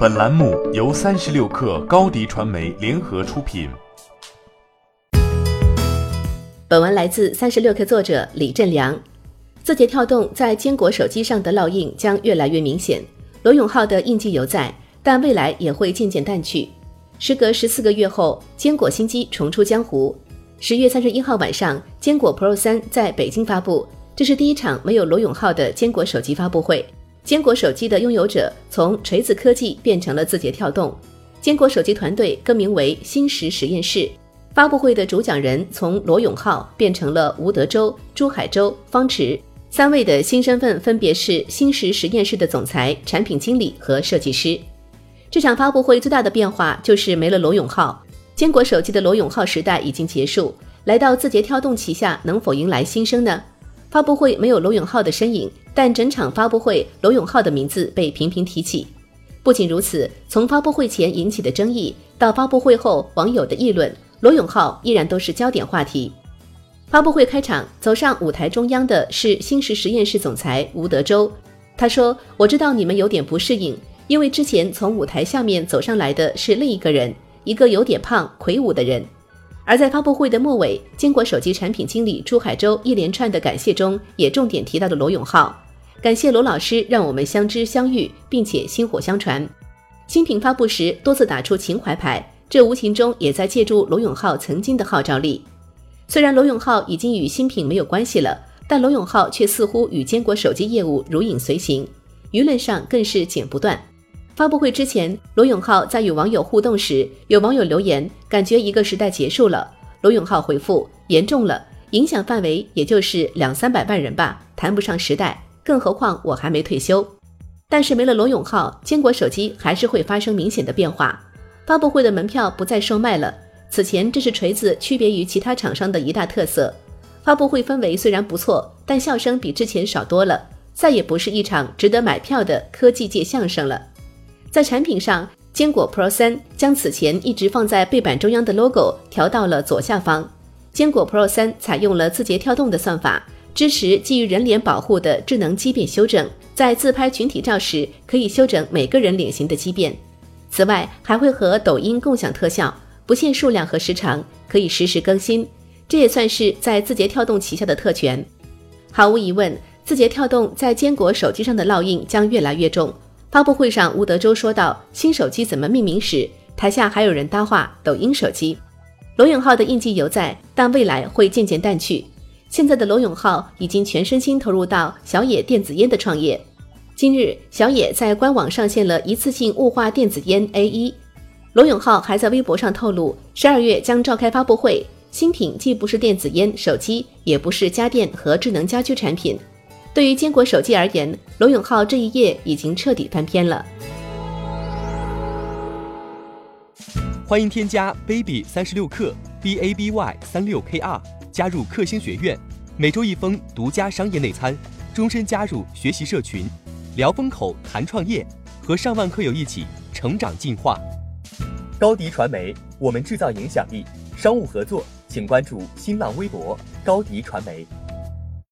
本栏目由三十六氪高低传媒联合出品。本文来自三十六氪作者李振良。字节跳动在坚果手机上的烙印将越来越明显，罗永浩的印记犹在，但未来也会渐渐淡去。时隔十四个月后，坚果新机重出江湖。十月三十一号晚上，坚果 Pro 三在北京发布，这是第一场没有罗永浩的坚果手机发布会。坚果手机的拥有者从锤子科技变成了字节跳动，坚果手机团队更名为新石实验室。发布会的主讲人从罗永浩变成了吴德州、朱海洲、方池三位的新身份，分别是新石实验室的总裁、产品经理和设计师。这场发布会最大的变化就是没了罗永浩，坚果手机的罗永浩时代已经结束，来到字节跳动旗下，能否迎来新生呢？发布会没有罗永浩的身影，但整场发布会罗永浩的名字被频频提起。不仅如此，从发布会前引起的争议到发布会后网友的议论，罗永浩依然都是焦点话题。发布会开场，走上舞台中央的是新石实验室总裁吴德州。他说：“我知道你们有点不适应，因为之前从舞台下面走上来的是另一个人，一个有点胖、魁梧的人。”而在发布会的末尾，坚果手机产品经理朱海洲一连串的感谢中，也重点提到了罗永浩，感谢罗老师让我们相知相遇，并且薪火相传。新品发布时多次打出情怀牌，这无形中也在借助罗永浩曾经的号召力。虽然罗永浩已经与新品没有关系了，但罗永浩却似乎与坚果手机业务如影随形，舆论上更是剪不断。发布会之前，罗永浩在与网友互动时，有网友留言，感觉一个时代结束了。罗永浩回复：严重了，影响范围也就是两三百万人吧，谈不上时代。更何况我还没退休。但是没了罗永浩，坚果手机还是会发生明显的变化。发布会的门票不再售卖了，此前这是锤子区别于其他厂商的一大特色。发布会氛围虽然不错，但笑声比之前少多了，再也不是一场值得买票的科技界相声了。在产品上，坚果 Pro 三将此前一直放在背板中央的 logo 调到了左下方。坚果 Pro 三采用了字节跳动的算法，支持基于人脸保护的智能畸变修正，在自拍群体照时可以修整每个人脸型的畸变。此外，还会和抖音共享特效，不限数量和时长，可以实时更新。这也算是在字节跳动旗下的特权。毫无疑问，字节跳动在坚果手机上的烙印将越来越重。发布会上，吴德州说到新手机怎么命名时，台下还有人搭话：“抖音手机。”罗永浩的印记犹在，但未来会渐渐淡去。现在的罗永浩已经全身心投入到小野电子烟的创业。今日，小野在官网上线了一次性雾化电子烟 A 一。罗永浩还在微博上透露，十二月将召开发布会，新品既不是电子烟手机，也不是家电和智能家居产品。对于坚果手机而言，罗永浩这一页已经彻底翻篇了。欢迎添加 baby 三十六克 b a b y 三六 k r 加入克星学院，每周一封独家商业内参，终身加入学习社群，聊风口谈创业，和上万课友一起成长进化。高迪传媒，我们制造影响力。商务合作，请关注新浪微博高迪传媒。